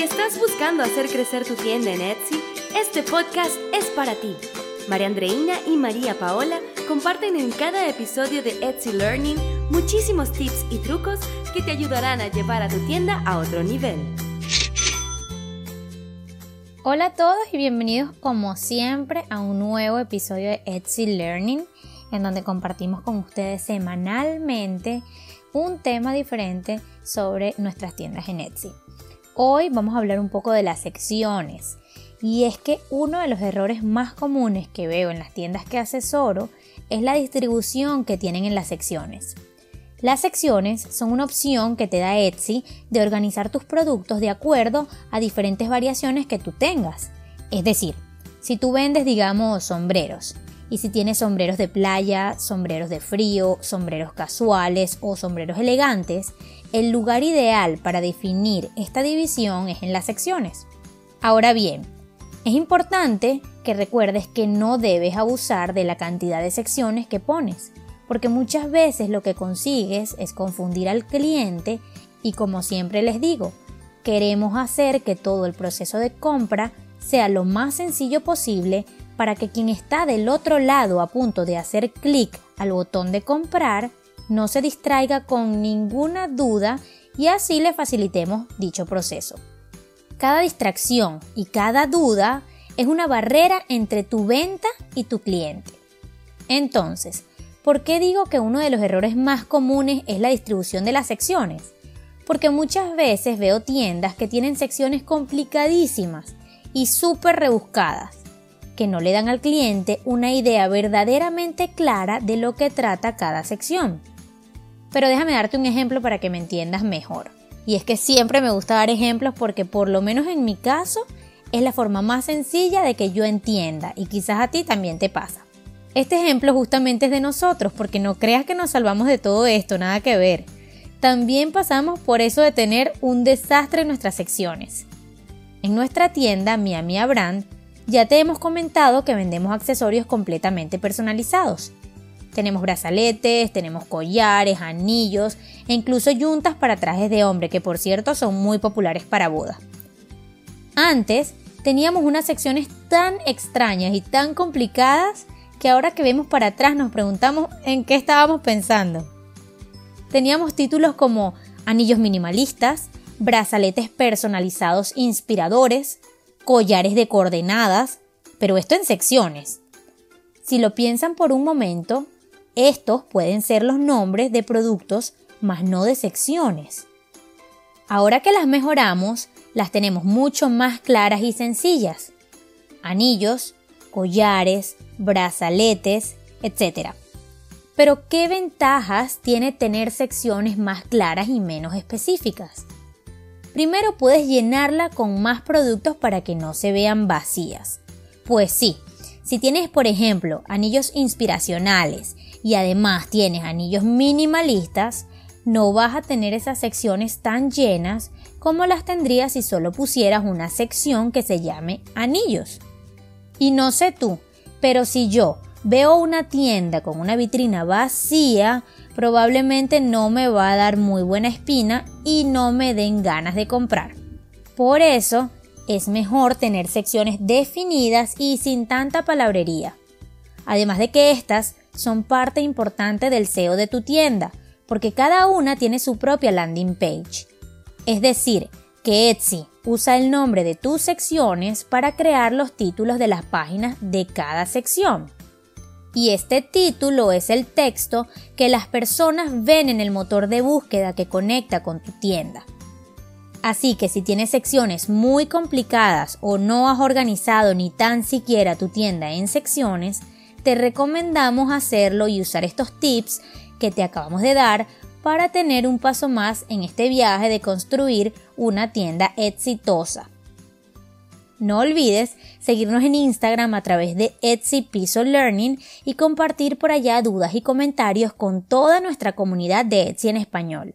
Si estás buscando hacer crecer tu tienda en Etsy, este podcast es para ti. María Andreina y María Paola comparten en cada episodio de Etsy Learning muchísimos tips y trucos que te ayudarán a llevar a tu tienda a otro nivel. Hola a todos y bienvenidos como siempre a un nuevo episodio de Etsy Learning en donde compartimos con ustedes semanalmente un tema diferente sobre nuestras tiendas en Etsy. Hoy vamos a hablar un poco de las secciones. Y es que uno de los errores más comunes que veo en las tiendas que asesoro es la distribución que tienen en las secciones. Las secciones son una opción que te da Etsy de organizar tus productos de acuerdo a diferentes variaciones que tú tengas. Es decir, si tú vendes, digamos, sombreros, y si tienes sombreros de playa, sombreros de frío, sombreros casuales o sombreros elegantes, el lugar ideal para definir esta división es en las secciones. Ahora bien, es importante que recuerdes que no debes abusar de la cantidad de secciones que pones, porque muchas veces lo que consigues es confundir al cliente y como siempre les digo, queremos hacer que todo el proceso de compra sea lo más sencillo posible para que quien está del otro lado a punto de hacer clic al botón de comprar no se distraiga con ninguna duda y así le facilitemos dicho proceso. Cada distracción y cada duda es una barrera entre tu venta y tu cliente. Entonces, ¿por qué digo que uno de los errores más comunes es la distribución de las secciones? Porque muchas veces veo tiendas que tienen secciones complicadísimas y súper rebuscadas que no le dan al cliente una idea verdaderamente clara de lo que trata cada sección. Pero déjame darte un ejemplo para que me entiendas mejor. Y es que siempre me gusta dar ejemplos porque por lo menos en mi caso es la forma más sencilla de que yo entienda y quizás a ti también te pasa. Este ejemplo justamente es de nosotros porque no creas que nos salvamos de todo esto, nada que ver. También pasamos por eso de tener un desastre en nuestras secciones. En nuestra tienda Miami Brand ya te hemos comentado que vendemos accesorios completamente personalizados. Tenemos brazaletes, tenemos collares, anillos e incluso yuntas para trajes de hombre, que por cierto son muy populares para bodas. Antes teníamos unas secciones tan extrañas y tan complicadas que ahora que vemos para atrás nos preguntamos en qué estábamos pensando. Teníamos títulos como anillos minimalistas, brazaletes personalizados inspiradores, collares de coordenadas, pero esto en secciones. Si lo piensan por un momento, estos pueden ser los nombres de productos, más no de secciones. Ahora que las mejoramos, las tenemos mucho más claras y sencillas. Anillos, collares, brazaletes, etc. Pero ¿qué ventajas tiene tener secciones más claras y menos específicas? Primero puedes llenarla con más productos para que no se vean vacías. Pues sí, si tienes por ejemplo anillos inspiracionales y además tienes anillos minimalistas, no vas a tener esas secciones tan llenas como las tendrías si solo pusieras una sección que se llame anillos. Y no sé tú, pero si yo veo una tienda con una vitrina vacía, probablemente no me va a dar muy buena espina y no me den ganas de comprar. Por eso es mejor tener secciones definidas y sin tanta palabrería. Además de que estas son parte importante del SEO de tu tienda, porque cada una tiene su propia landing page. Es decir, que Etsy usa el nombre de tus secciones para crear los títulos de las páginas de cada sección y este título es el texto que las personas ven en el motor de búsqueda que conecta con tu tienda. Así que si tienes secciones muy complicadas o no has organizado ni tan siquiera tu tienda en secciones, te recomendamos hacerlo y usar estos tips que te acabamos de dar para tener un paso más en este viaje de construir una tienda exitosa. No olvides seguirnos en Instagram a través de Etsy Piso Learning y compartir por allá dudas y comentarios con toda nuestra comunidad de Etsy en español.